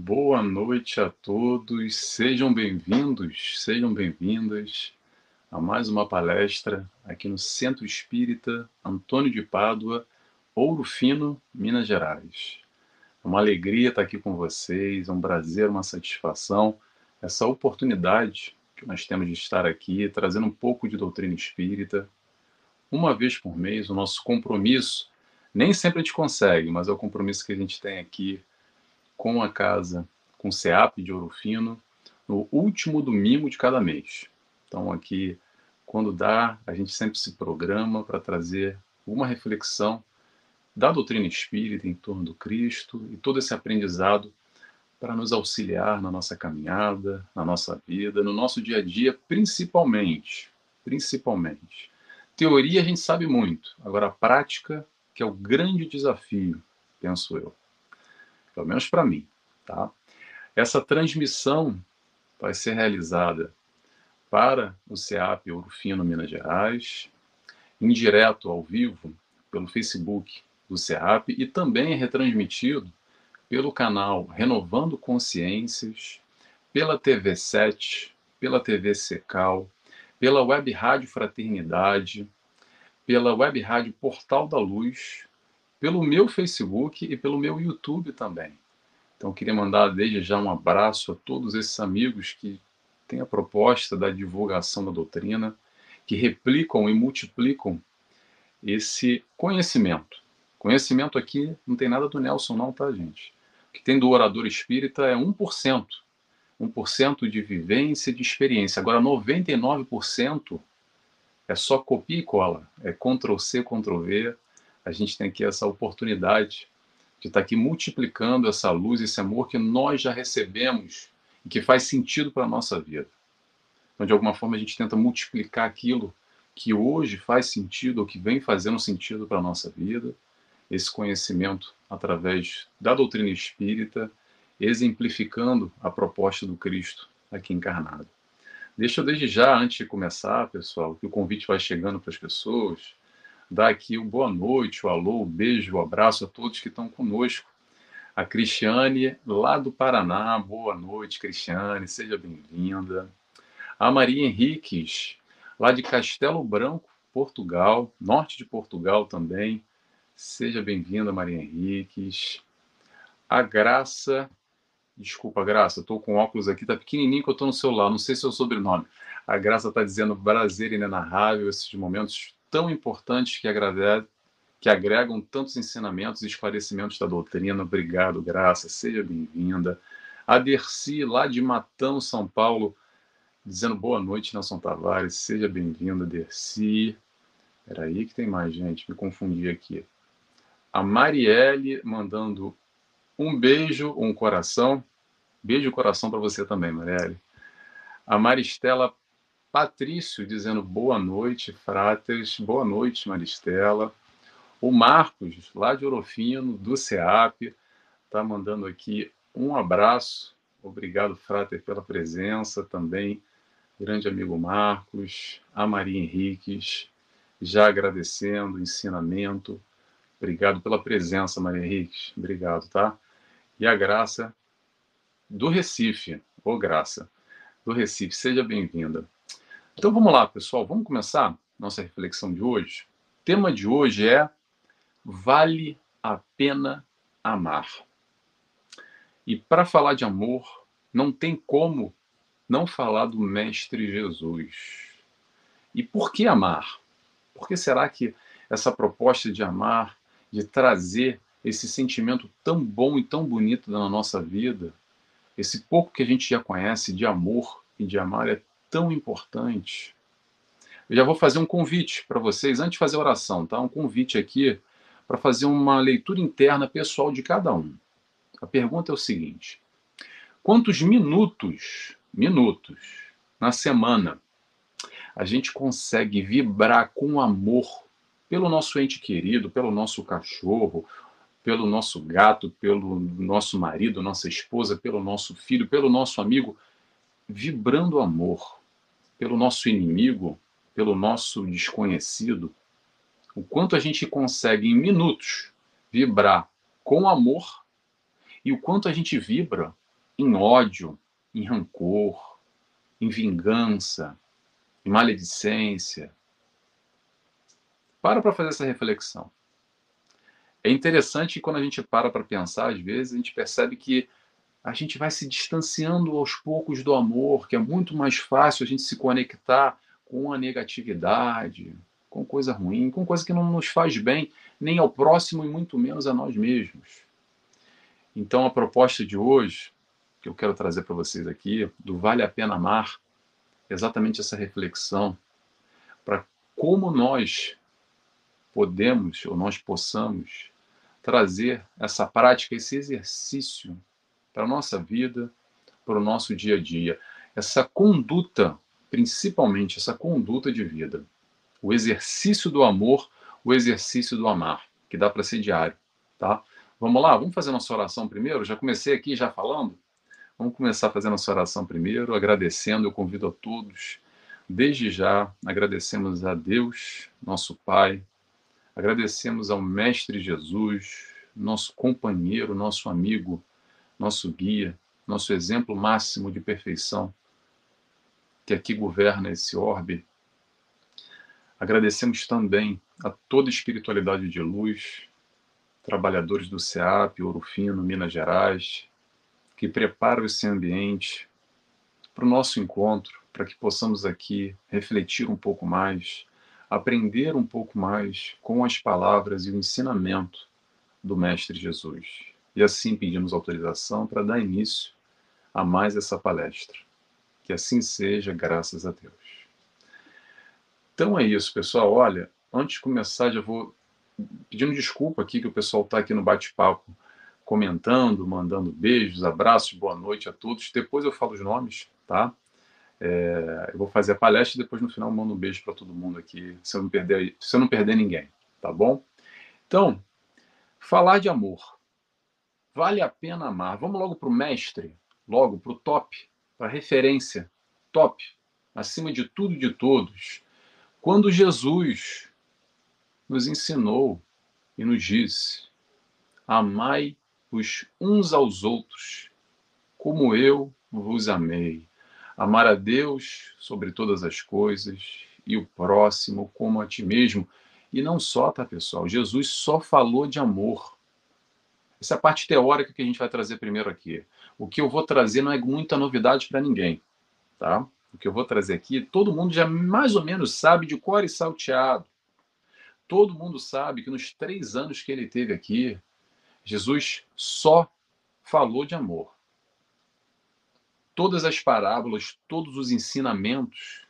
Boa noite a todos, sejam bem-vindos, sejam bem-vindas a mais uma palestra aqui no Centro Espírita Antônio de Pádua, Ouro Fino, Minas Gerais. É uma alegria estar aqui com vocês, é um prazer, uma satisfação, essa oportunidade que nós temos de estar aqui, trazendo um pouco de doutrina espírita. Uma vez por mês, o nosso compromisso, nem sempre a gente consegue, mas é o compromisso que a gente tem aqui com a casa, com o CEAP de Ouro Fino, no último domingo de cada mês. Então, aqui, quando dá, a gente sempre se programa para trazer uma reflexão da doutrina espírita em torno do Cristo e todo esse aprendizado para nos auxiliar na nossa caminhada, na nossa vida, no nosso dia a dia, principalmente. Principalmente. Teoria a gente sabe muito, agora a prática que é o grande desafio, penso eu. Pelo menos para mim, tá? Essa transmissão vai ser realizada para o CEAP Ouro Fino, Minas Gerais, em direto ao vivo pelo Facebook do CEAP e também é retransmitido pelo canal Renovando Consciências, pela TV 7, pela TV Secal, pela Web Rádio Fraternidade, pela Web Rádio Portal da Luz, pelo meu Facebook e pelo meu YouTube também. Então, queria mandar desde já um abraço a todos esses amigos que têm a proposta da divulgação da doutrina, que replicam e multiplicam esse conhecimento. Conhecimento aqui não tem nada do Nelson, não, tá, gente? O que tem do orador espírita é 1%. 1% de vivência, de experiência. Agora, 99% é só copia e cola. É Ctrl C, Ctrl V. A gente tem aqui essa oportunidade de estar aqui multiplicando essa luz, esse amor que nós já recebemos e que faz sentido para a nossa vida. Então, de alguma forma, a gente tenta multiplicar aquilo que hoje faz sentido ou que vem fazendo sentido para a nossa vida esse conhecimento através da doutrina espírita, exemplificando a proposta do Cristo aqui encarnado. Deixa eu desde já, antes de começar, pessoal, que o convite vai chegando para as pessoas, dar aqui o boa noite, o alô, o beijo, o abraço a todos que estão conosco. A Cristiane, lá do Paraná, boa noite, Cristiane, seja bem-vinda. A Maria Henriques, lá de Castelo Branco, Portugal, norte de Portugal também, Seja bem-vinda, Maria Henriques. A Graça, desculpa, Graça, estou com óculos aqui, tá pequenininho que eu estou no celular, não sei se o sobrenome. A Graça está dizendo prazer inenarrável, esses momentos tão importantes que, agrade... que agregam tantos ensinamentos e esclarecimentos da doutrina. Obrigado, Graça, seja bem-vinda. A Dercy, lá de Matão, São Paulo, dizendo boa noite, Nelson Tavares, seja bem-vinda, Dercy. Espera aí que tem mais gente, me confundi aqui a Marielle mandando um beijo, um coração. Beijo coração para você também, Marielle. A Maristela Patrício dizendo boa noite, frates. Boa noite, Maristela. O Marcos, lá de Orofino, do CEAP, está mandando aqui um abraço. Obrigado, frater, pela presença também. Grande amigo Marcos, a Maria Henriques, já agradecendo o ensinamento, Obrigado pela presença, Maria Henrique. Obrigado, tá? E a Graça do Recife. Ô, Graça do Recife, seja bem-vinda. Então vamos lá, pessoal. Vamos começar nossa reflexão de hoje. O tema de hoje é Vale a pena amar. E para falar de amor, não tem como não falar do Mestre Jesus. E por que amar? Por que será que essa proposta de amar de trazer esse sentimento tão bom e tão bonito na nossa vida, esse pouco que a gente já conhece de amor e de amar é tão importante. Eu já vou fazer um convite para vocês, antes de fazer a oração, tá? Um convite aqui para fazer uma leitura interna pessoal de cada um. A pergunta é o seguinte: quantos minutos, minutos na semana a gente consegue vibrar com amor pelo nosso ente querido, pelo nosso cachorro, pelo nosso gato, pelo nosso marido, nossa esposa, pelo nosso filho, pelo nosso amigo, vibrando amor, pelo nosso inimigo, pelo nosso desconhecido. O quanto a gente consegue em minutos vibrar com amor e o quanto a gente vibra em ódio, em rancor, em vingança, em maledicência. Para para fazer essa reflexão. É interessante quando a gente para para pensar, às vezes, a gente percebe que a gente vai se distanciando aos poucos do amor, que é muito mais fácil a gente se conectar com a negatividade, com coisa ruim, com coisa que não nos faz bem, nem ao próximo e muito menos a nós mesmos. Então, a proposta de hoje, que eu quero trazer para vocês aqui, do Vale a Pena Amar, é exatamente essa reflexão para como nós podemos, ou nós possamos, trazer essa prática, esse exercício para a nossa vida, para o nosso dia a dia. Essa conduta, principalmente essa conduta de vida o exercício do amor, o exercício do amar, que dá para ser diário, tá? Vamos lá, vamos fazer nossa oração primeiro? Já comecei aqui já falando? Vamos começar fazendo nossa oração primeiro, agradecendo, eu convido a todos, desde já, agradecemos a Deus, nosso Pai, agradecemos ao Mestre Jesus, nosso companheiro, nosso amigo, nosso guia, nosso exemplo máximo de perfeição, que aqui governa esse orbe Agradecemos também a toda a espiritualidade de luz, trabalhadores do CEAP, Ouro Fino, Minas Gerais, que preparam esse ambiente para o nosso encontro, para que possamos aqui refletir um pouco mais, aprender um pouco mais com as palavras e o ensinamento do Mestre Jesus. E assim pedimos autorização para dar início a mais essa palestra. Que assim seja, graças a Deus. Então é isso, pessoal. Olha, antes de começar, já vou pedindo desculpa aqui que o pessoal está aqui no bate-papo comentando, mandando beijos, abraços, boa noite a todos. Depois eu falo os nomes, tá? É, eu vou fazer a palestra e depois no final mando um beijo para todo mundo aqui, se eu não perder, se eu não perder ninguém, tá bom? Então, falar de amor. Vale a pena amar. Vamos logo para o mestre, logo para o top, para a referência, top, acima de tudo e de todos quando Jesus nos ensinou e nos disse: Amai os uns aos outros, como eu vos amei. Amar a Deus sobre todas as coisas e o próximo como a ti mesmo. E não só, tá, pessoal? Jesus só falou de amor. Essa é a parte teórica que a gente vai trazer primeiro aqui. O que eu vou trazer não é muita novidade para ninguém, tá? o que eu vou trazer aqui, todo mundo já mais ou menos sabe de cor e salteado. Todo mundo sabe que nos três anos que ele teve aqui, Jesus só falou de amor. Todas as parábolas, todos os ensinamentos,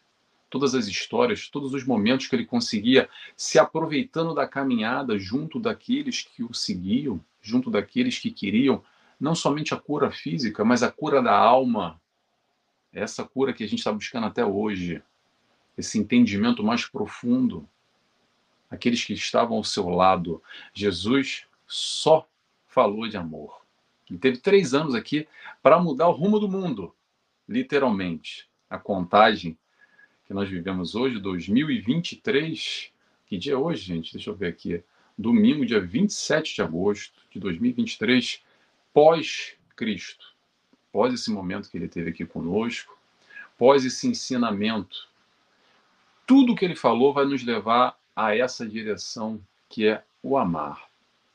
todas as histórias, todos os momentos que ele conseguia se aproveitando da caminhada junto daqueles que o seguiam, junto daqueles que queriam não somente a cura física, mas a cura da alma, essa cura que a gente está buscando até hoje, esse entendimento mais profundo, aqueles que estavam ao seu lado, Jesus só falou de amor. Ele teve três anos aqui para mudar o rumo do mundo, literalmente. A contagem que nós vivemos hoje, 2023, que dia é hoje, gente? Deixa eu ver aqui. Domingo, dia 27 de agosto de 2023, pós-Cristo pós esse momento que ele teve aqui conosco, pós esse ensinamento, tudo que ele falou vai nos levar a essa direção que é o amar.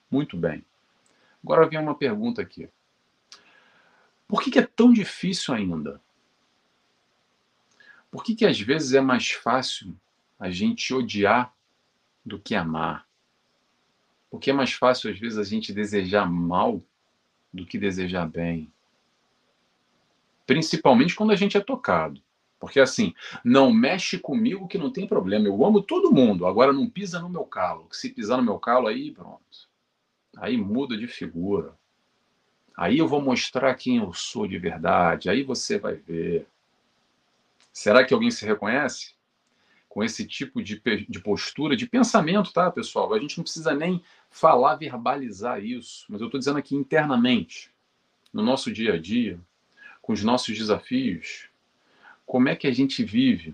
Muito bem. Agora vem uma pergunta aqui. Por que, que é tão difícil ainda? Por que, que às vezes é mais fácil a gente odiar do que amar? Porque é mais fácil às vezes a gente desejar mal do que desejar bem principalmente quando a gente é tocado. Porque assim, não mexe comigo que não tem problema. Eu amo todo mundo, agora não pisa no meu calo. Se pisar no meu calo, aí pronto. Aí muda de figura. Aí eu vou mostrar quem eu sou de verdade. Aí você vai ver. Será que alguém se reconhece? Com esse tipo de, de postura, de pensamento, tá, pessoal? A gente não precisa nem falar, verbalizar isso, mas eu estou dizendo aqui internamente, no nosso dia a dia, com os nossos desafios, como é que a gente vive?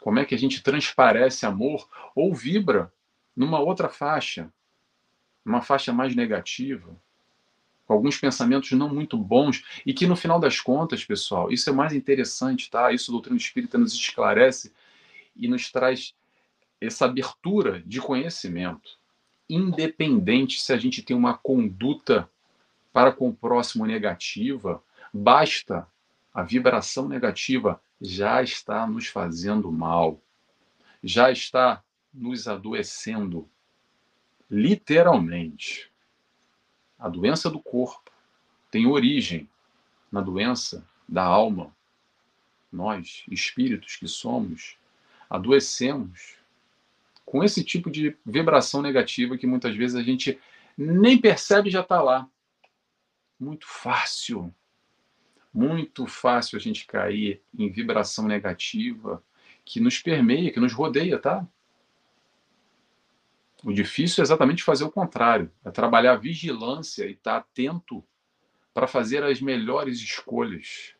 Como é que a gente transparece amor ou vibra numa outra faixa, uma faixa mais negativa? com alguns pensamentos não muito bons e que no final das contas, pessoal, isso é mais interessante, tá? Isso o doutrina espírita nos esclarece e nos traz essa abertura de conhecimento, independente se a gente tem uma conduta para com o próximo negativa, basta a vibração negativa já está nos fazendo mal, já está nos adoecendo, literalmente. A doença do corpo tem origem na doença da alma. Nós, espíritos que somos, adoecemos com esse tipo de vibração negativa que muitas vezes a gente nem percebe já está lá. Muito fácil, muito fácil a gente cair em vibração negativa que nos permeia, que nos rodeia, tá? O difícil é exatamente fazer o contrário, é trabalhar a vigilância e estar tá atento para fazer as melhores escolhas.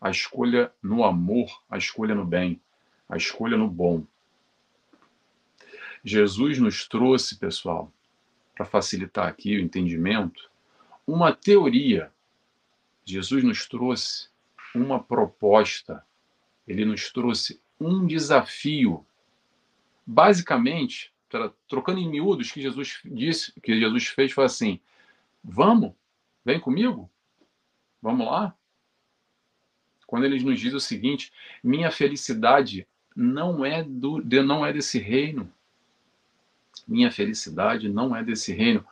A escolha no amor, a escolha no bem, a escolha no bom. Jesus nos trouxe, pessoal, para facilitar aqui o entendimento, uma teoria. Jesus nos trouxe uma proposta. Ele nos trouxe um desafio. Basicamente, trocando em miúdos, que Jesus disse, que Jesus fez foi assim: Vamos, vem comigo, vamos lá. Quando ele nos diz o seguinte: minha felicidade não é do, não é desse reino. Minha felicidade não é desse reino.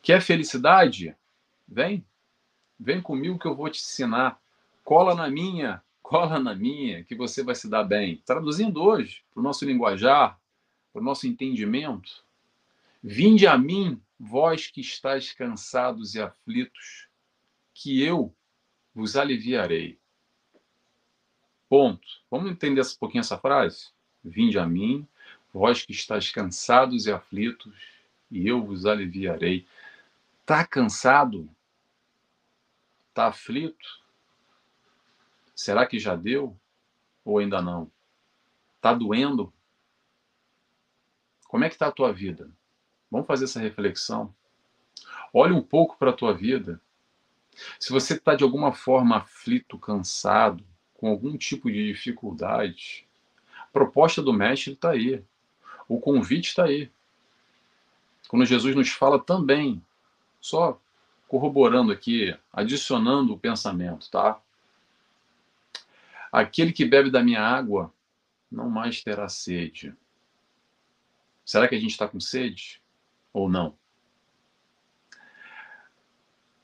Quer felicidade? Vem, vem comigo que eu vou te ensinar. Cola na minha, cola na minha, que você vai se dar bem. Traduzindo hoje para o nosso linguajar, para o nosso entendimento, vinde a mim, vós que estáis cansados e aflitos, que eu vos aliviarei. Ponto. Vamos entender um pouquinho essa frase? Vinde a mim, vós que estáis cansados e aflitos, e eu vos aliviarei. Está cansado? Está aflito? Será que já deu? Ou ainda não? Está doendo? Como é que está a tua vida? Vamos fazer essa reflexão. Olhe um pouco para a tua vida. Se você está de alguma forma aflito, cansado, com algum tipo de dificuldade, a proposta do mestre está aí. O convite está aí. Quando Jesus nos fala também, só corroborando aqui, adicionando o pensamento, tá? Aquele que bebe da minha água não mais terá sede. Será que a gente está com sede ou não?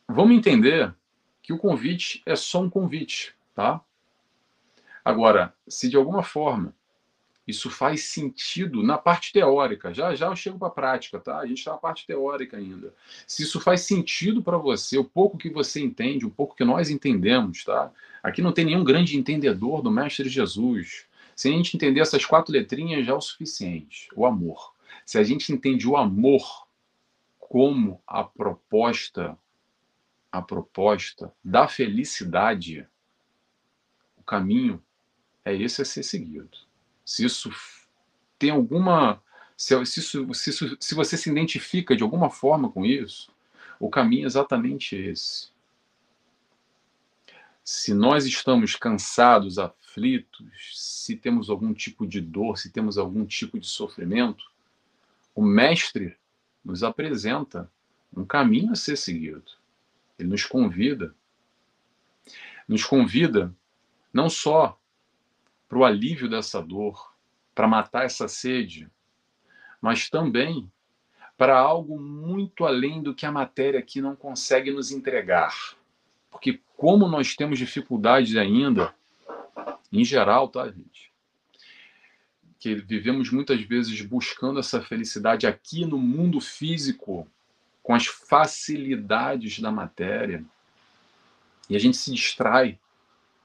Vamos entender que o convite é só um convite, tá? Agora, se de alguma forma isso faz sentido na parte teórica. Já já eu chego para a prática, tá? A gente está na parte teórica ainda. Se isso faz sentido para você, o pouco que você entende, o pouco que nós entendemos, tá? Aqui não tem nenhum grande entendedor do Mestre Jesus. Se a gente entender essas quatro letrinhas já é o suficiente. O amor. Se a gente entende o amor como a proposta, a proposta da felicidade, o caminho é esse a ser seguido se isso tem alguma. Se, se, isso, se, isso, se você se identifica de alguma forma com isso, o caminho é exatamente esse. Se nós estamos cansados, aflitos, se temos algum tipo de dor, se temos algum tipo de sofrimento, o Mestre nos apresenta um caminho a ser seguido. Ele nos convida. Nos convida não só para o alívio dessa dor, para matar essa sede, mas também para algo muito além do que a matéria aqui não consegue nos entregar. Porque como nós temos dificuldades ainda, em geral, tá, gente? Que vivemos muitas vezes buscando essa felicidade aqui no mundo físico, com as facilidades da matéria, e a gente se distrai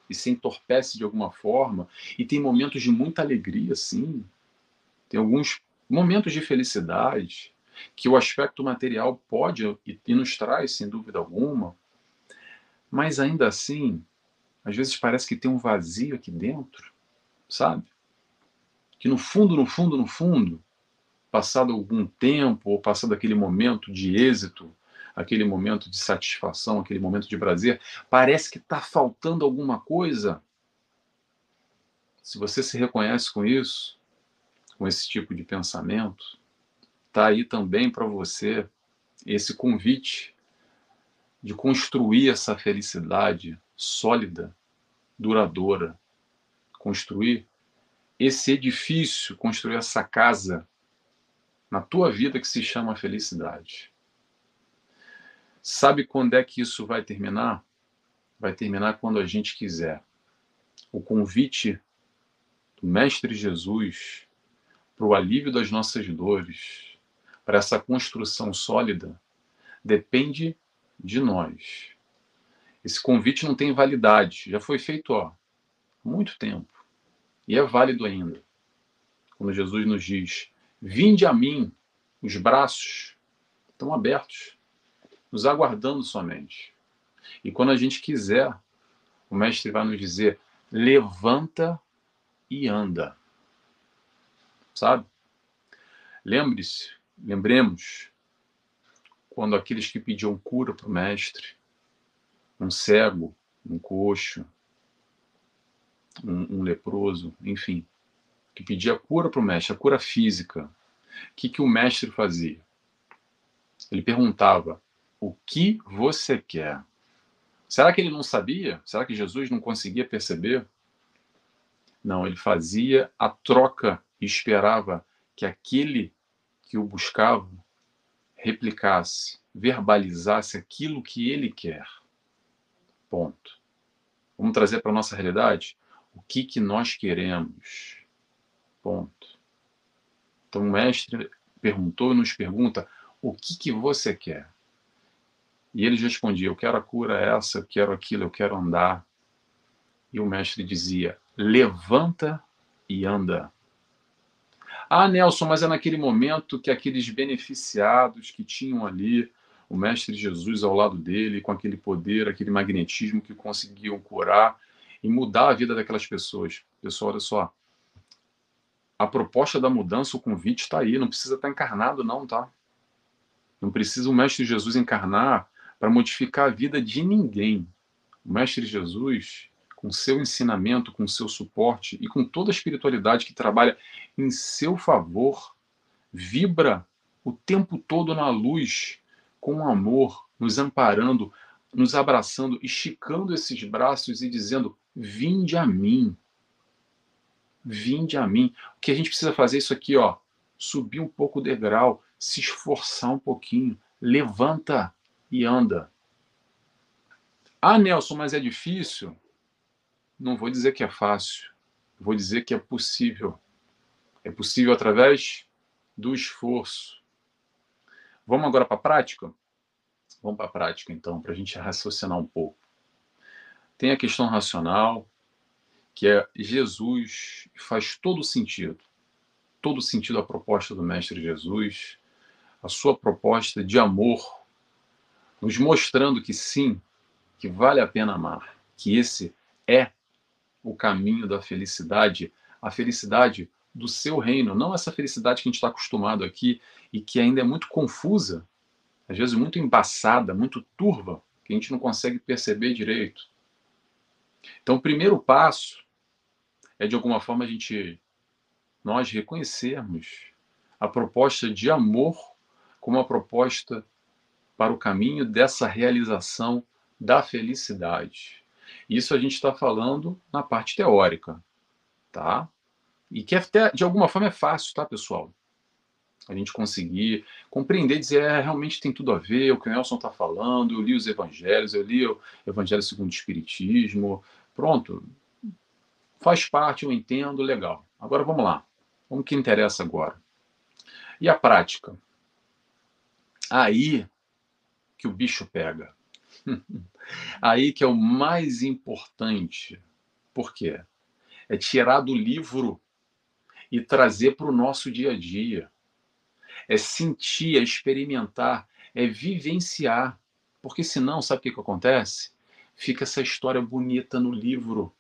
e se entorpece de alguma forma. E tem momentos de muita alegria, sim. Tem alguns momentos de felicidade que o aspecto material pode e, nos traz, sem dúvida alguma. Mas ainda assim, às vezes parece que tem um vazio aqui dentro, sabe? Que no fundo, no fundo, no fundo, passado algum tempo ou passado aquele momento de êxito, aquele momento de satisfação, aquele momento de prazer, parece que está faltando alguma coisa. Se você se reconhece com isso, com esse tipo de pensamento, está aí também para você esse convite de construir essa felicidade sólida, duradoura, construir esse edifício, construir essa casa na tua vida que se chama felicidade. Sabe quando é que isso vai terminar? Vai terminar quando a gente quiser. O convite do Mestre Jesus para o alívio das nossas dores, para essa construção sólida, depende de nós. Esse convite não tem validade, já foi feito ó, há muito tempo e é válido ainda. Quando Jesus nos diz: Vinde a mim, os braços estão abertos, nos aguardando somente. E quando a gente quiser, o Mestre vai nos dizer: levanta e anda. Sabe? Lembre-se, lembremos, quando aqueles que pediam cura para o Mestre, um cego, um coxo, um, um leproso, enfim, que pedia cura para o mestre, a cura física. O que, que o mestre fazia? Ele perguntava: O que você quer? Será que ele não sabia? Será que Jesus não conseguia perceber? Não, ele fazia a troca e esperava que aquele que o buscava replicasse, verbalizasse aquilo que ele quer. Ponto. Vamos trazer para a nossa realidade? O que, que nós queremos? Ponto. Então o mestre perguntou e nos pergunta: o que, que você quer? E eles respondiam: eu quero a cura essa, eu quero aquilo, eu quero andar. E o mestre dizia: levanta e anda. Ah, Nelson, mas é naquele momento que aqueles beneficiados que tinham ali o Mestre Jesus ao lado dele, com aquele poder, aquele magnetismo que conseguiam curar, e mudar a vida daquelas pessoas. Pessoal, olha só. A proposta da mudança, o convite está aí, não precisa estar tá encarnado, não, tá? Não precisa o Mestre Jesus encarnar para modificar a vida de ninguém. O Mestre Jesus, com seu ensinamento, com seu suporte e com toda a espiritualidade que trabalha em seu favor, vibra o tempo todo na luz, com amor, nos amparando, nos abraçando, esticando esses braços e dizendo: Vinde a mim. Vinde a mim. O que a gente precisa fazer é isso aqui, ó. Subir um pouco o degrau, se esforçar um pouquinho. Levanta e anda. Ah, Nelson, mas é difícil? Não vou dizer que é fácil. Vou dizer que é possível. É possível através do esforço. Vamos agora para a prática? Vamos para a prática, então, para a gente raciocinar um pouco. Tem a questão racional, que é Jesus, faz todo sentido. Todo sentido a proposta do Mestre Jesus, a sua proposta de amor, nos mostrando que sim, que vale a pena amar, que esse é o caminho da felicidade, a felicidade do seu reino, não essa felicidade que a gente está acostumado aqui e que ainda é muito confusa, às vezes muito embaçada, muito turva, que a gente não consegue perceber direito. Então, o primeiro passo é, de alguma forma, a gente, nós reconhecermos a proposta de amor como uma proposta para o caminho dessa realização da felicidade. Isso a gente está falando na parte teórica, tá? E que até, de alguma forma é fácil, tá, pessoal? A gente conseguir compreender, dizer, é, realmente tem tudo a ver, o que o Nelson está falando, eu li os evangelhos, eu li o Evangelho segundo o Espiritismo, Pronto, faz parte, eu entendo, legal. Agora vamos lá. Vamos que interessa agora. E a prática? Aí que o bicho pega. Aí que é o mais importante. Por quê? É tirar do livro e trazer para o nosso dia a dia. É sentir, é experimentar, é vivenciar. Porque senão, sabe o que, que acontece? fica essa história bonita no livro,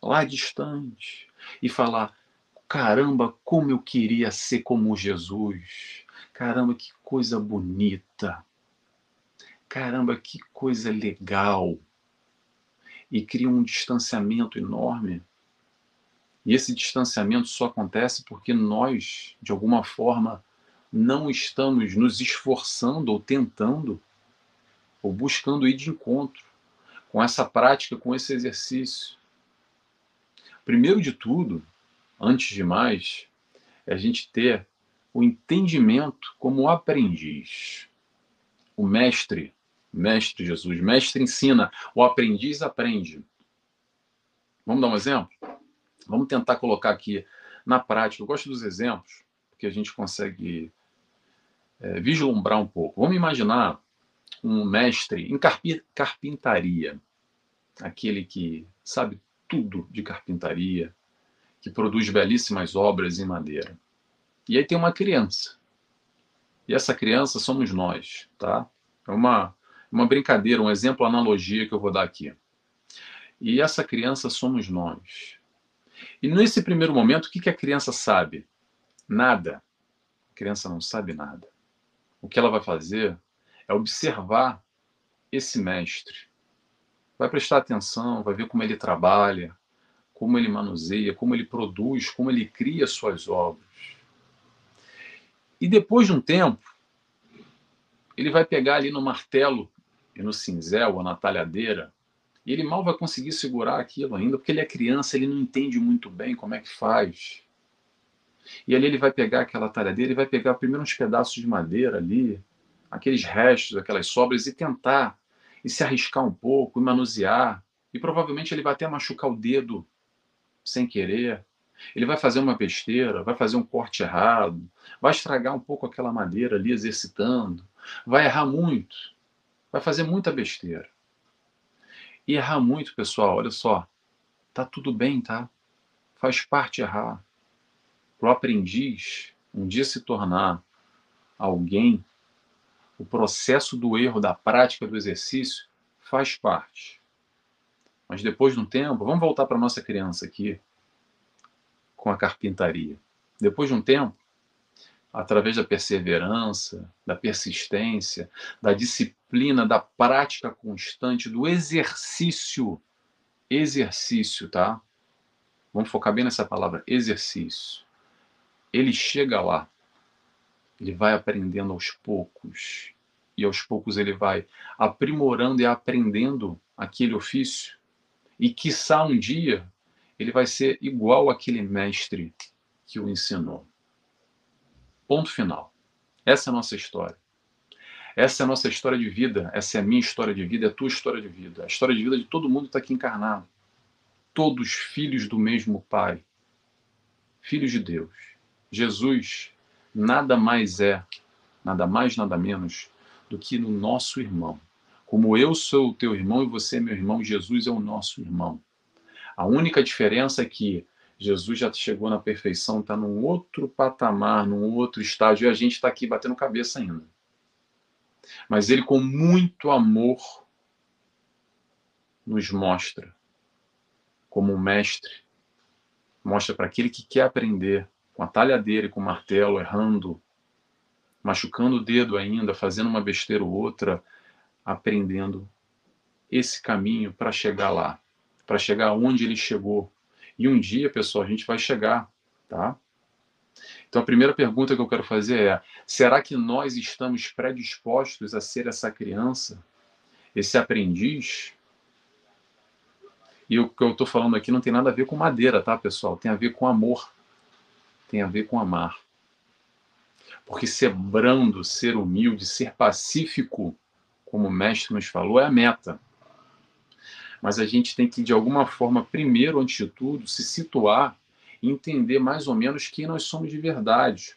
lá distante, e falar: caramba, como eu queria ser como Jesus, caramba, que coisa bonita. Caramba, que coisa legal. E cria um distanciamento enorme. E esse distanciamento só acontece porque nós, de alguma forma, não estamos nos esforçando ou tentando ou buscando ir de encontro com essa prática, com esse exercício. Primeiro de tudo, antes de mais, é a gente ter o entendimento como aprendiz. O mestre, mestre Jesus, mestre ensina, o aprendiz aprende. Vamos dar um exemplo? Vamos tentar colocar aqui na prática. Eu gosto dos exemplos, porque a gente consegue é, vislumbrar um pouco. Vamos imaginar um mestre em carpintaria, aquele que sabe tudo de carpintaria, que produz belíssimas obras em madeira. E aí tem uma criança. E essa criança somos nós, tá? É uma, uma brincadeira, um exemplo, analogia que eu vou dar aqui. E essa criança somos nós. E nesse primeiro momento, o que, que a criança sabe? Nada. A criança não sabe nada. O que ela vai fazer é observar esse mestre. Vai prestar atenção, vai ver como ele trabalha, como ele manuseia, como ele produz, como ele cria suas obras. E depois de um tempo, ele vai pegar ali no martelo e no cinzel ou na talhadeira, e ele mal vai conseguir segurar aquilo ainda, porque ele é criança, ele não entende muito bem como é que faz. E ali ele vai pegar aquela talhadeira e vai pegar primeiro uns pedaços de madeira ali, aqueles restos, aquelas sobras, e tentar, e se arriscar um pouco, e manusear. E provavelmente ele vai até machucar o dedo sem querer. Ele vai fazer uma besteira, vai fazer um corte errado, vai estragar um pouco aquela madeira ali exercitando, vai errar muito, vai fazer muita besteira. E errar muito, pessoal, olha só, tá tudo bem, tá? Faz parte errar. Para o aprendiz um dia se tornar alguém, o processo do erro, da prática do exercício, faz parte. Mas depois de um tempo, vamos voltar para nossa criança aqui com a carpintaria. Depois de um tempo, através da perseverança, da persistência, da disciplina, da prática constante, do exercício, exercício, tá? Vamos focar bem nessa palavra, exercício. Ele chega lá, ele vai aprendendo aos poucos, e aos poucos ele vai aprimorando e aprendendo aquele ofício, e quiçá um dia ele vai ser igual àquele mestre que o ensinou. Ponto final. Essa é a nossa história. Essa é a nossa história de vida, essa é a minha história de vida, é a tua história de vida. A história de vida de todo mundo está aqui encarnado. Todos filhos do mesmo Pai. Filhos de Deus. Jesus nada mais é, nada mais, nada menos do que no nosso irmão. Como eu sou o teu irmão e você é meu irmão, Jesus é o nosso irmão. A única diferença é que Jesus já chegou na perfeição, está num outro patamar, num outro estágio, e a gente está aqui batendo cabeça ainda. Mas ele, com muito amor, nos mostra como um mestre, mostra para aquele que quer aprender, com a talhadeira e com o martelo, errando, machucando o dedo ainda, fazendo uma besteira ou outra, aprendendo esse caminho para chegar lá para chegar onde ele chegou. E um dia, pessoal, a gente vai chegar, tá? Então a primeira pergunta que eu quero fazer é: será que nós estamos predispostos a ser essa criança, esse aprendiz? E o que eu estou falando aqui não tem nada a ver com madeira, tá, pessoal? Tem a ver com amor. Tem a ver com amar. Porque ser brando, ser humilde, ser pacífico, como o mestre nos falou, é a meta mas a gente tem que, de alguma forma, primeiro, antes de tudo, se situar e entender mais ou menos quem nós somos de verdade.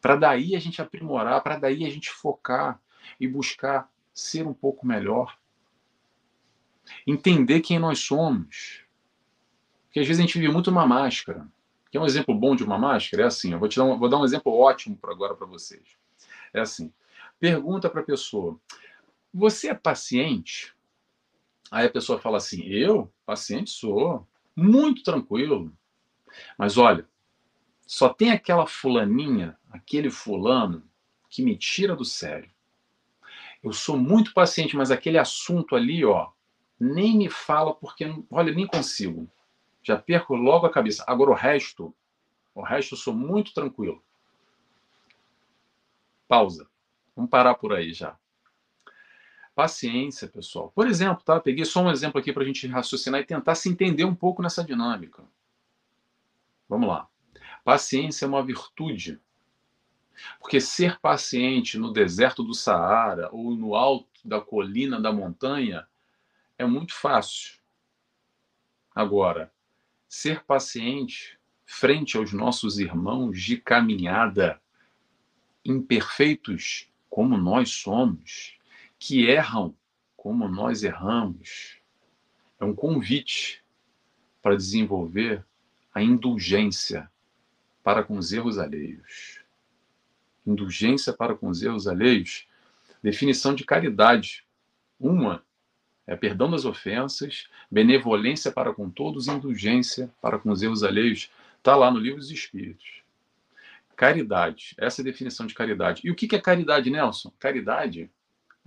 Para daí a gente aprimorar, para daí a gente focar e buscar ser um pouco melhor. Entender quem nós somos. Porque às vezes a gente vive muito uma máscara. Que é um exemplo bom de uma máscara? É assim, eu vou, te dar um, vou dar um exemplo ótimo para agora para vocês. É assim, pergunta para a pessoa, você é paciente? Aí a pessoa fala assim: eu, paciente, sou muito tranquilo. Mas olha, só tem aquela fulaninha, aquele fulano que me tira do sério. eu sou muito paciente, mas aquele assunto ali, ó, nem me fala porque, olha, nem consigo. Já perco logo a cabeça. Agora o resto, o resto eu sou muito tranquilo. Pausa. Vamos parar por aí já. Paciência, pessoal. Por exemplo, tá? Peguei só um exemplo aqui para a gente raciocinar e tentar se entender um pouco nessa dinâmica. Vamos lá. Paciência é uma virtude. Porque ser paciente no deserto do Saara ou no alto da colina da montanha é muito fácil. Agora, ser paciente frente aos nossos irmãos de caminhada, imperfeitos como nós somos, que erram como nós erramos. É um convite para desenvolver a indulgência para com os erros alheios. Indulgência para com os erros alheios, definição de caridade. Uma é perdão das ofensas, benevolência para com todos, indulgência para com os erros alheios. Está lá no livro dos Espíritos. Caridade, essa é a definição de caridade. E o que é caridade, Nelson? Caridade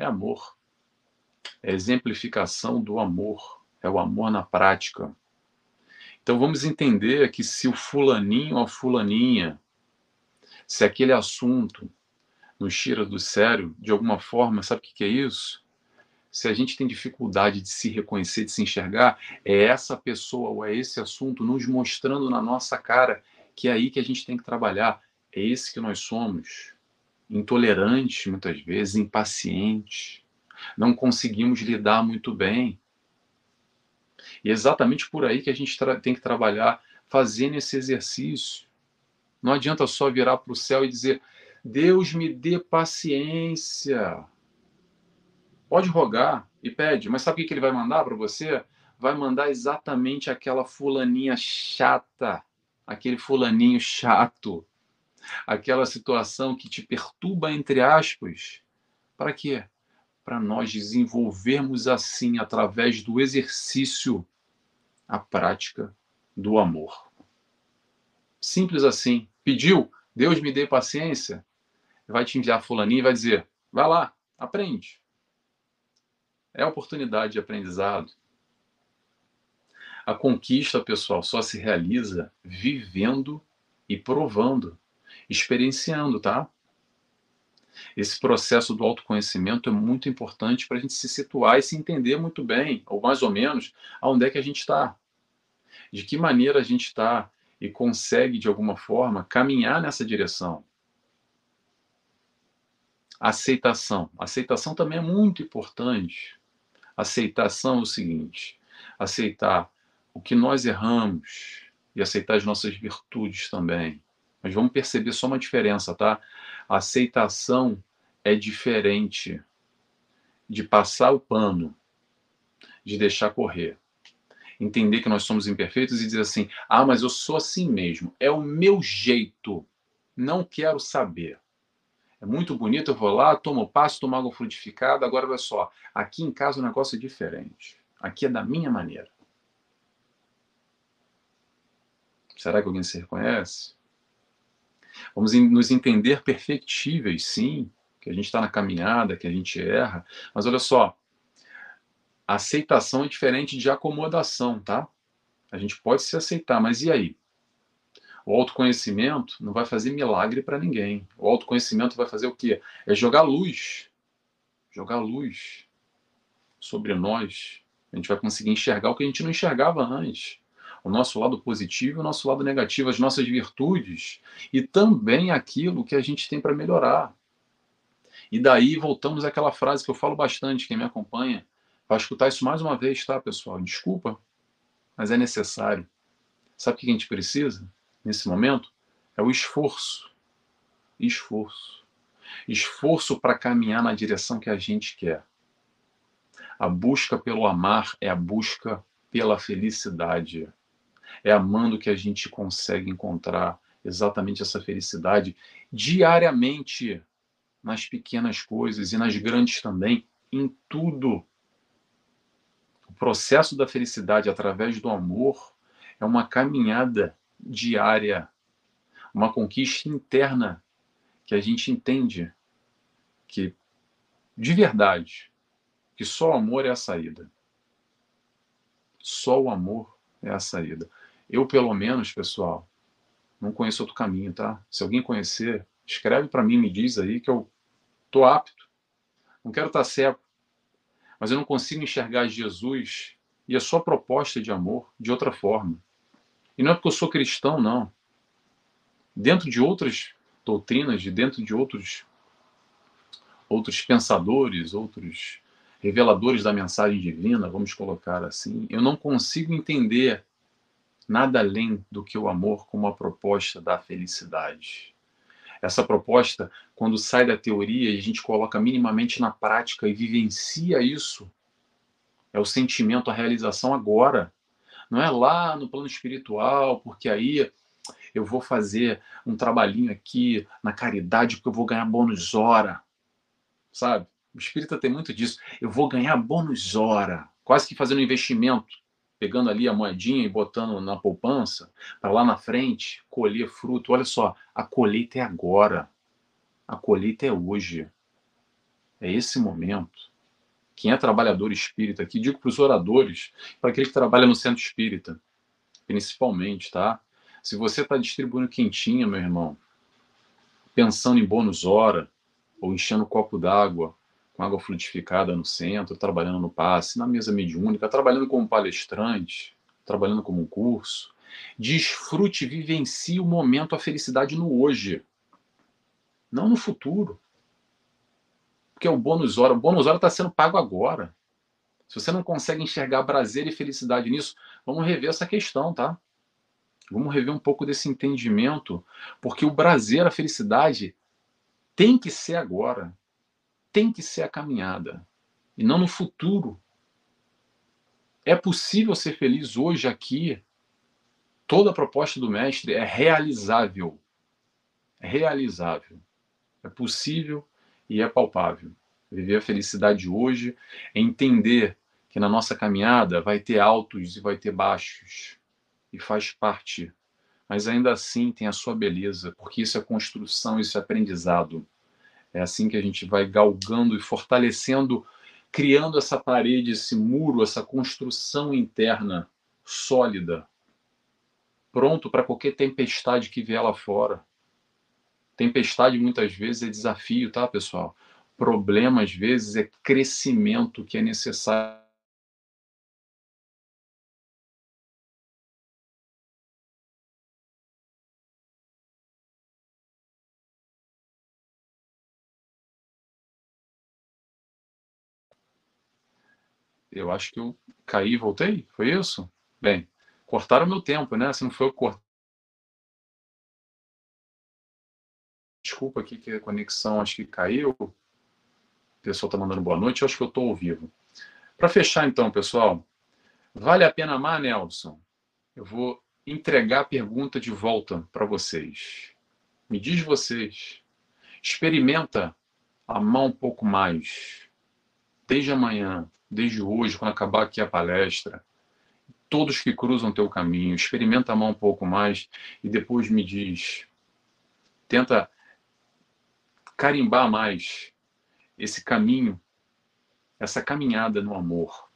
é amor. É exemplificação do amor. É o amor na prática. Então vamos entender que se o fulaninho ou a fulaninha, se aquele assunto nos tira do sério, de alguma forma, sabe o que é isso? Se a gente tem dificuldade de se reconhecer, de se enxergar, é essa pessoa ou é esse assunto nos mostrando na nossa cara que é aí que a gente tem que trabalhar. É esse que nós somos intolerantes muitas vezes, impacientes, não conseguimos lidar muito bem. E é exatamente por aí que a gente tem que trabalhar fazendo esse exercício. Não adianta só virar para o céu e dizer: Deus me dê paciência. Pode rogar e pede, mas sabe o que ele vai mandar para você? Vai mandar exatamente aquela fulaninha chata, aquele fulaninho chato aquela situação que te perturba, entre aspas, para quê? Para nós desenvolvermos assim, através do exercício, a prática do amor. Simples assim. Pediu, Deus me dê paciência, vai te enviar fulaninho e vai dizer: vai lá, aprende. É oportunidade de aprendizado. A conquista, pessoal, só se realiza vivendo e provando experienciando, tá? Esse processo do autoconhecimento é muito importante para a gente se situar e se entender muito bem, ou mais ou menos, aonde é que a gente está. De que maneira a gente está e consegue, de alguma forma, caminhar nessa direção. Aceitação. Aceitação também é muito importante. Aceitação é o seguinte: aceitar o que nós erramos e aceitar as nossas virtudes também. Mas vamos perceber só uma diferença, tá? A aceitação é diferente de passar o pano, de deixar correr. Entender que nós somos imperfeitos e dizer assim: ah, mas eu sou assim mesmo, é o meu jeito, não quero saber. É muito bonito, eu vou lá, tomo passo, tomo água frutificada. Agora, olha só, aqui em casa o negócio é diferente. Aqui é da minha maneira. Será que alguém se reconhece? Vamos nos entender perfectíveis, sim, que a gente está na caminhada, que a gente erra, mas olha só, aceitação é diferente de acomodação, tá? A gente pode se aceitar, mas e aí? O autoconhecimento não vai fazer milagre para ninguém. O autoconhecimento vai fazer o quê? É jogar luz. Jogar luz sobre nós. A gente vai conseguir enxergar o que a gente não enxergava antes o nosso lado positivo e o nosso lado negativo, as nossas virtudes e também aquilo que a gente tem para melhorar. E daí voltamos àquela frase que eu falo bastante, quem me acompanha, vai escutar isso mais uma vez, tá, pessoal? Desculpa, mas é necessário. Sabe o que a gente precisa nesse momento? É o esforço. Esforço. Esforço para caminhar na direção que a gente quer. A busca pelo amar é a busca pela felicidade. É amando que a gente consegue encontrar exatamente essa felicidade diariamente, nas pequenas coisas e nas grandes também, em tudo. O processo da felicidade através do amor é uma caminhada diária, uma conquista interna que a gente entende que de verdade que só o amor é a saída. Só o amor é a saída. Eu, pelo menos, pessoal, não conheço outro caminho, tá? Se alguém conhecer, escreve para mim, me diz aí que eu tô apto. Não quero estar tá cego, mas eu não consigo enxergar Jesus e a sua proposta de amor de outra forma. E não é porque eu sou cristão, não. Dentro de outras doutrinas, de dentro de outros outros pensadores, outros reveladores da mensagem divina, vamos colocar assim, eu não consigo entender nada além do que o amor como a proposta da felicidade. Essa proposta, quando sai da teoria e a gente coloca minimamente na prática e vivencia isso, é o sentimento, a realização agora. Não é lá no plano espiritual, porque aí eu vou fazer um trabalhinho aqui na caridade porque eu vou ganhar bônus hora. Sabe? O espírita tem muito disso. Eu vou ganhar bônus hora, quase que fazendo um investimento pegando ali a moedinha e botando na poupança, para lá na frente colher fruto. Olha só, a colheita é agora. A colheita é hoje. É esse momento. Quem é trabalhador espírita aqui, digo para os oradores, para aquele que trabalha no centro espírita, principalmente, tá? Se você está distribuindo quentinha, meu irmão, pensando em bônus hora, ou enchendo um copo d'água, com água fluidificada no centro, trabalhando no passe, na mesa mediúnica, trabalhando como palestrante, trabalhando como um curso. Desfrute, vivencie o momento, a felicidade no hoje, não no futuro. Porque é o bônus hora. O bônus hora está sendo pago agora. Se você não consegue enxergar prazer e felicidade nisso, vamos rever essa questão, tá? Vamos rever um pouco desse entendimento, porque o prazer, a felicidade, tem que ser agora tem que ser a caminhada e não no futuro. É possível ser feliz hoje aqui. Toda a proposta do mestre é realizável. É realizável. É possível e é palpável. Viver a felicidade hoje é entender que na nossa caminhada vai ter altos e vai ter baixos. E faz parte. Mas ainda assim tem a sua beleza, porque isso é construção, isso é aprendizado. É assim que a gente vai galgando e fortalecendo, criando essa parede, esse muro, essa construção interna sólida, pronto para qualquer tempestade que vier lá fora. Tempestade muitas vezes é desafio, tá, pessoal? Problema às vezes é crescimento que é necessário Eu acho que eu caí e voltei? Foi isso? Bem, cortaram meu tempo, né? Se não foi eu cortar. Desculpa aqui que a conexão acho que caiu. O pessoal está mandando boa noite, eu acho que eu estou ao vivo. Para fechar então, pessoal, vale a pena amar, Nelson? Eu vou entregar a pergunta de volta para vocês. Me diz vocês, experimenta amar um pouco mais. Desde amanhã, desde hoje, quando acabar aqui a palestra, todos que cruzam teu caminho, experimenta amar um pouco mais e depois me diz, tenta carimbar mais esse caminho, essa caminhada no amor.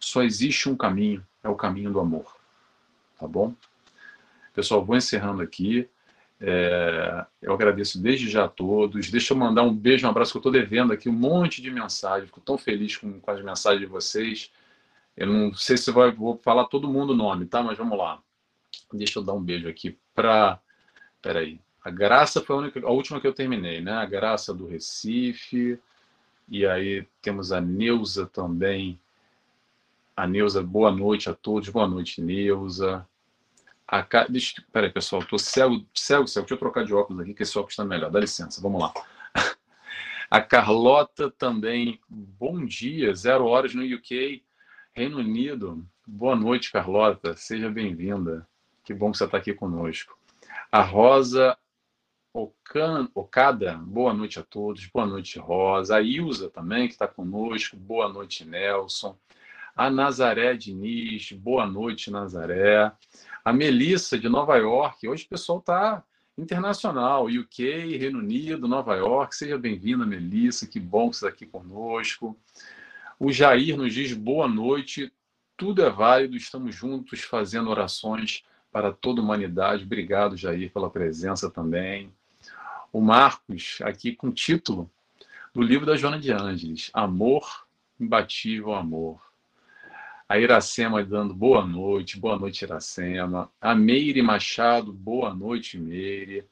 Só existe um caminho, é o caminho do amor. Tá bom? Pessoal, vou encerrando aqui. É, eu agradeço desde já a todos. Deixa eu mandar um beijo, um abraço que eu estou devendo aqui, um monte de mensagens. Fico tão feliz com, com, as mensagens de vocês. Eu não sei se vai, vou falar todo mundo o nome, tá? Mas vamos lá. Deixa eu dar um beijo aqui para. Peraí. A Graça foi a, única, a última que eu terminei, né? A Graça do Recife. E aí temos a Neuza também. A Neuza, boa noite a todos. Boa noite, Neuza. A ca... Deixa... Peraí, pessoal, tô cego, cego, cego. Deixa eu trocar de óculos aqui, que esse óculos está melhor. Dá licença, vamos lá. A Carlota também, bom dia, zero horas no UK, Reino Unido. Boa noite, Carlota, seja bem-vinda. Que bom que você está aqui conosco. A Rosa Ocan... Ocada, boa noite a todos, boa noite, Rosa. A Ilza também, que está conosco, boa noite, Nelson. A Nazaré Diniz, boa noite, Nazaré. A Melissa, de Nova York. Hoje o pessoal está internacional, UK, Reino Unido, Nova York. Seja bem-vinda, Melissa, que bom que você está aqui conosco. O Jair nos diz boa noite, tudo é válido, estamos juntos fazendo orações para toda a humanidade. Obrigado, Jair, pela presença também. O Marcos, aqui com o título do livro da Joana de Ângeles, Amor, Imbatível Amor. A Iracema dando boa noite, boa noite, Iracema. A Meire Machado, boa noite, Meire.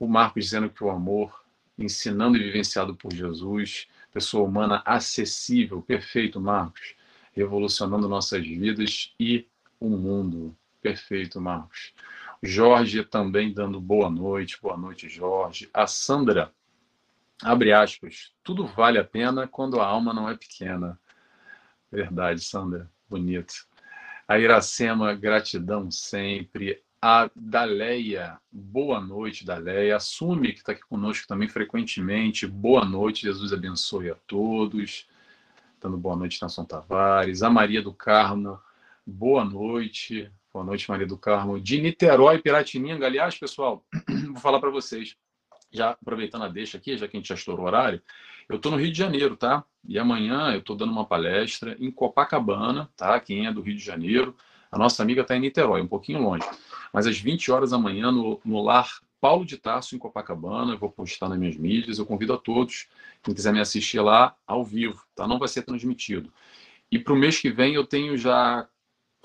O Marcos dizendo que o amor, ensinando e vivenciado por Jesus, pessoa humana acessível, perfeito, Marcos, revolucionando nossas vidas e o mundo. Perfeito, Marcos. Jorge também dando boa noite, boa noite, Jorge. A Sandra, abre aspas, tudo vale a pena quando a alma não é pequena. Verdade, Sandra. Bonito. A Iracema, gratidão sempre. A Daleia, boa noite, Daleia. Assume que está aqui conosco também frequentemente. Boa noite, Jesus abençoe a todos. Dando boa noite, Nação Tavares. A Maria do Carmo, boa noite. Boa noite, Maria do Carmo. De Niterói, Piratininga. Aliás, pessoal, vou falar para vocês já aproveitando a deixa aqui, já que a gente já estourou o horário, eu estou no Rio de Janeiro, tá? E amanhã eu estou dando uma palestra em Copacabana, tá? Quem é do Rio de Janeiro, a nossa amiga está em Niterói, um pouquinho longe. Mas às 20 horas da manhã, no, no lar Paulo de Tarso, em Copacabana, eu vou postar nas minhas mídias, eu convido a todos, quem quiser me assistir lá, ao vivo, tá? Não vai ser transmitido. E para o mês que vem eu tenho já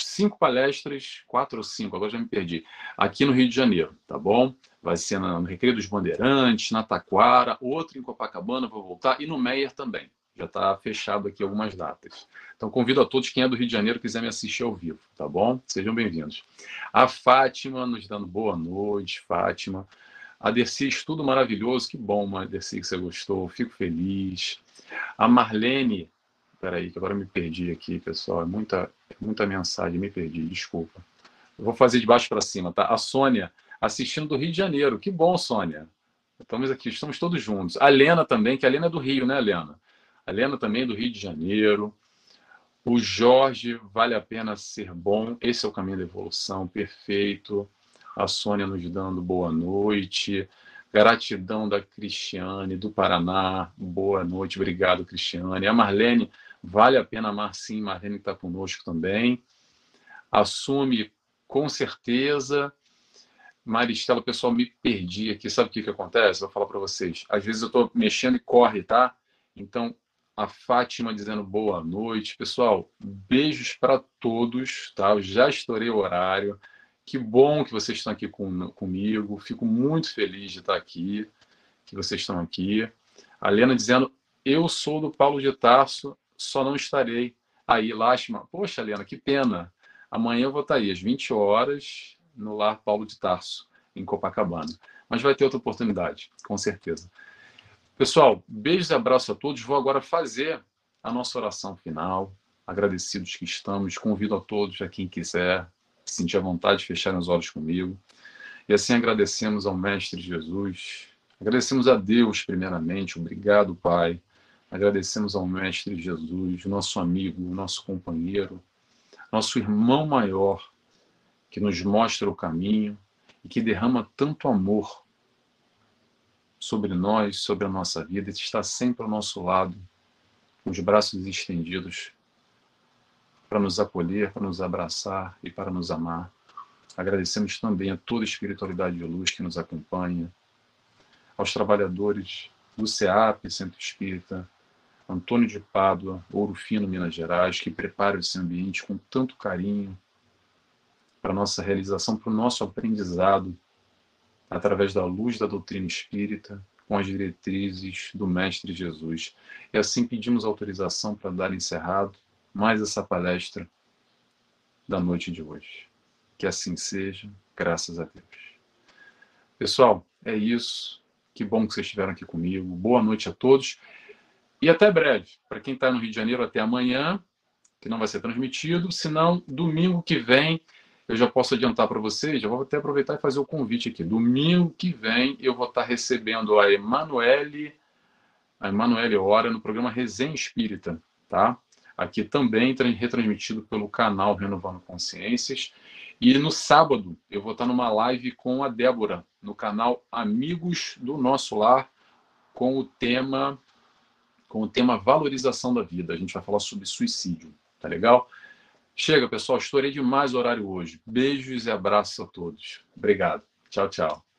cinco palestras, quatro ou cinco, agora já me perdi, aqui no Rio de Janeiro, tá bom? Vai ser no Recreio dos Bandeirantes, na Taquara, outro em Copacabana, vou voltar, e no Meier também. Já está fechado aqui algumas datas. Então convido a todos, quem é do Rio de Janeiro, quiser me assistir ao vivo, tá bom? Sejam bem-vindos. A Fátima nos dando boa noite, Fátima. A Dercy, estudo maravilhoso, que bom, Dercy, que você gostou, fico feliz. A Marlene, peraí, que agora me perdi aqui, pessoal, é muita, muita mensagem, me perdi, desculpa. Eu vou fazer de baixo para cima, tá? A Sônia, assistindo do Rio de Janeiro. Que bom, Sônia. Estamos aqui, estamos todos juntos. A Lena também, que a Lena é do Rio, né, Lena? A Lena também é do Rio de Janeiro. O Jorge, vale a pena ser bom. Esse é o caminho da evolução, perfeito. A Sônia nos dando boa noite. Gratidão da Cristiane, do Paraná. Boa noite, obrigado, Cristiane. A Marlene, vale a pena amar sim. Marlene está conosco também. Assume com certeza. Maristela, pessoal, me perdi aqui. Sabe o que, que acontece? Vou falar para vocês. Às vezes eu estou mexendo e corre, tá? Então, a Fátima dizendo boa noite. Pessoal, beijos para todos, tá? Eu já estourei o horário. Que bom que vocês estão aqui com, comigo. Fico muito feliz de estar aqui, que vocês estão aqui. A Lena dizendo, eu sou do Paulo de Tarso, só não estarei aí. Lástima. Poxa, Lena, que pena. Amanhã eu vou estar aí, às 20 horas, no Lar Paulo de Tarso, em Copacabana. Mas vai ter outra oportunidade, com certeza. Pessoal, beijos e abraços a todos. Vou agora fazer a nossa oração final. Agradecidos que estamos. Convido a todos, a quem quiser, sentir a vontade de fechar os olhos comigo. E assim agradecemos ao Mestre Jesus. Agradecemos a Deus, primeiramente. Obrigado, Pai. Agradecemos ao Mestre Jesus, nosso amigo, nosso companheiro, nosso irmão maior, que nos mostra o caminho e que derrama tanto amor sobre nós, sobre a nossa vida, e está sempre ao nosso lado, com os braços estendidos, para nos acolher, para nos abraçar e para nos amar. Agradecemos também a toda a espiritualidade de luz que nos acompanha, aos trabalhadores do CEAP, Centro Espírita, Antônio de Pádua, Ouro Fino, Minas Gerais, que preparam esse ambiente com tanto carinho, para nossa realização, para o nosso aprendizado, através da luz da doutrina espírita, com as diretrizes do Mestre Jesus. E assim pedimos autorização para dar encerrado mais essa palestra da noite de hoje. Que assim seja, graças a Deus. Pessoal, é isso. Que bom que vocês estiveram aqui comigo. Boa noite a todos. E até breve. Para quem está no Rio de Janeiro, até amanhã, que não vai ser transmitido. Se não, domingo que vem eu já posso adiantar para vocês, já vou até aproveitar e fazer o convite aqui. Domingo que vem eu vou estar recebendo a Emanuele, a Emanuele Hora no programa Resenha Espírita, tá? Aqui também retransmitido pelo canal Renovando Consciências. E no sábado eu vou estar numa live com a Débora no canal Amigos do Nosso Lar com o tema com o tema valorização da vida. A gente vai falar sobre suicídio, tá legal? Chega, pessoal, estourei demais o horário hoje. Beijos e abraços a todos. Obrigado. Tchau, tchau.